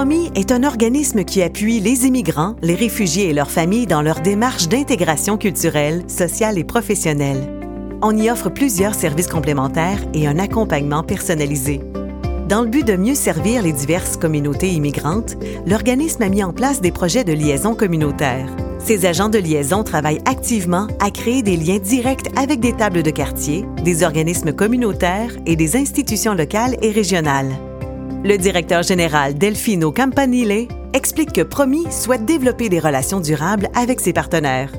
Promis est un organisme qui appuie les immigrants, les réfugiés et leurs familles dans leur démarche d'intégration culturelle, sociale et professionnelle. On y offre plusieurs services complémentaires et un accompagnement personnalisé. Dans le but de mieux servir les diverses communautés immigrantes, l'organisme a mis en place des projets de liaison communautaire. Ces agents de liaison travaillent activement à créer des liens directs avec des tables de quartier, des organismes communautaires et des institutions locales et régionales. Le directeur général Delfino Campanile explique que Promis souhaite développer des relations durables avec ses partenaires.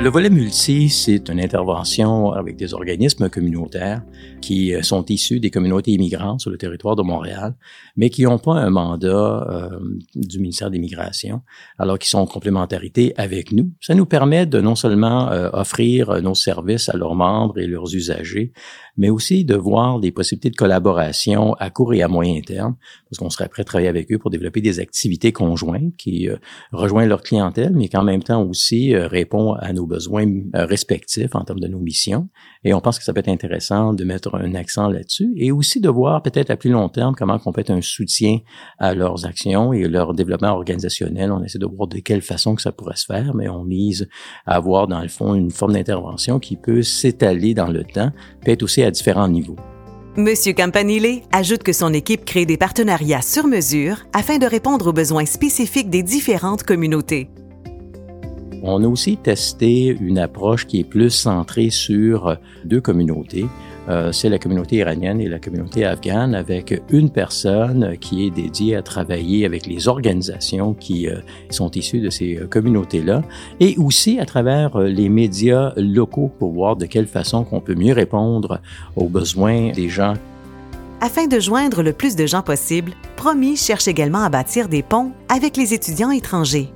Le volet multi, c'est une intervention avec des organismes communautaires qui euh, sont issus des communautés immigrantes sur le territoire de Montréal, mais qui n'ont pas un mandat euh, du ministère de l'Immigration, alors qu'ils sont en complémentarité avec nous. Ça nous permet de non seulement euh, offrir nos services à leurs membres et leurs usagers, mais aussi de voir des possibilités de collaboration à court et à moyen terme, parce qu'on serait prêt à travailler avec eux pour développer des activités conjointes qui rejoignent leur clientèle, mais qui en même temps aussi répondent à nos besoins respectifs en termes de nos missions. Et on pense que ça peut être intéressant de mettre un accent là-dessus et aussi de voir peut-être à plus long terme comment on peut être un soutien à leurs actions et leur développement organisationnel. On essaie de voir de quelle façon que ça pourrait se faire, mais on mise à avoir dans le fond une forme d'intervention qui peut s'étaler dans le temps, peut être aussi à différents niveaux. Monsieur Campanile ajoute que son équipe crée des partenariats sur mesure afin de répondre aux besoins spécifiques des différentes communautés. On a aussi testé une approche qui est plus centrée sur deux communautés. Euh, c'est la communauté iranienne et la communauté afghane avec une personne qui est dédiée à travailler avec les organisations qui euh, sont issues de ces euh, communautés-là et aussi à travers les médias locaux pour voir de quelle façon qu'on peut mieux répondre aux besoins des gens. Afin de joindre le plus de gens possible, Promis cherche également à bâtir des ponts avec les étudiants étrangers.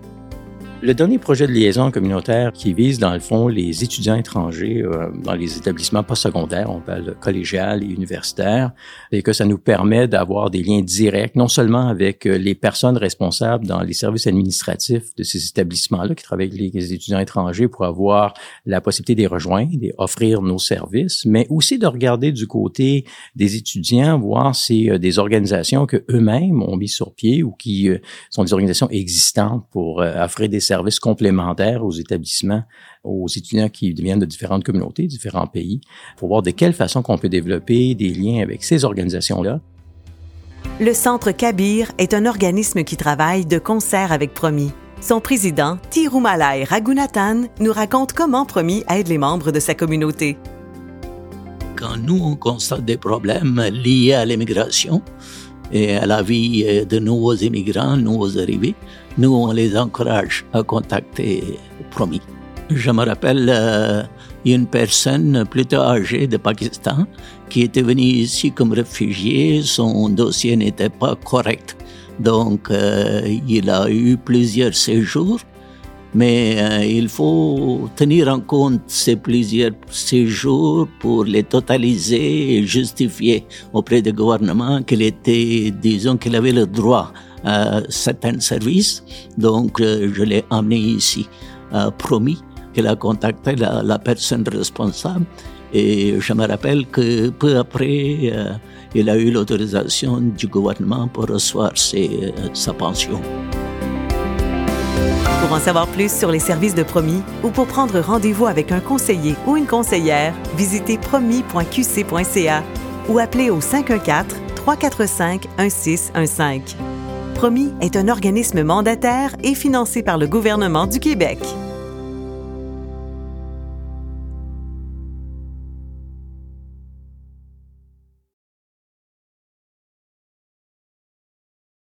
Le dernier projet de liaison communautaire qui vise, dans le fond, les étudiants étrangers euh, dans les établissements postsecondaires, on parle collégial et universitaire, et que ça nous permet d'avoir des liens directs, non seulement avec euh, les personnes responsables dans les services administratifs de ces établissements-là qui travaillent avec les étudiants étrangers pour avoir la possibilité de les rejoindre et offrir nos services, mais aussi de regarder du côté des étudiants, voir si euh, des organisations que eux-mêmes ont mis sur pied ou qui sont des organisations existantes pour offrir des services complémentaires aux établissements, aux étudiants qui viennent de différentes communautés, différents pays, pour voir de quelle façon qu'on peut développer des liens avec ces organisations-là. Le Centre Kabir est un organisme qui travaille de concert avec Promis. Son président, Tirumalai Raghunathan, nous raconte comment Promis aide les membres de sa communauté. Quand nous, on constate des problèmes liés à l'immigration, et à la vie de nouveaux immigrants, nouveaux arrivés, nous, on les encourage à contacter Promis. Je me rappelle euh, une personne plutôt âgée de Pakistan qui était venue ici comme réfugié. Son dossier n'était pas correct. Donc, euh, il a eu plusieurs séjours mais euh, il faut tenir en compte ces plusieurs séjours pour les totaliser et justifier auprès du gouvernement qu'il était, disons, qu'il avait le droit à certains services. Donc, euh, je l'ai amené ici, euh, promis qu'il a contacté la, personne responsable. Et je me rappelle que peu après, il a eu l'autorisation du gouvernement pour recevoir sa pension. Pour en savoir plus sur les services de Promis ou pour prendre rendez-vous avec un conseiller ou une conseillère, visitez promis.qc.ca ou appelez au 514-345-1615. Promis est un organisme mandataire et financé par le gouvernement du Québec.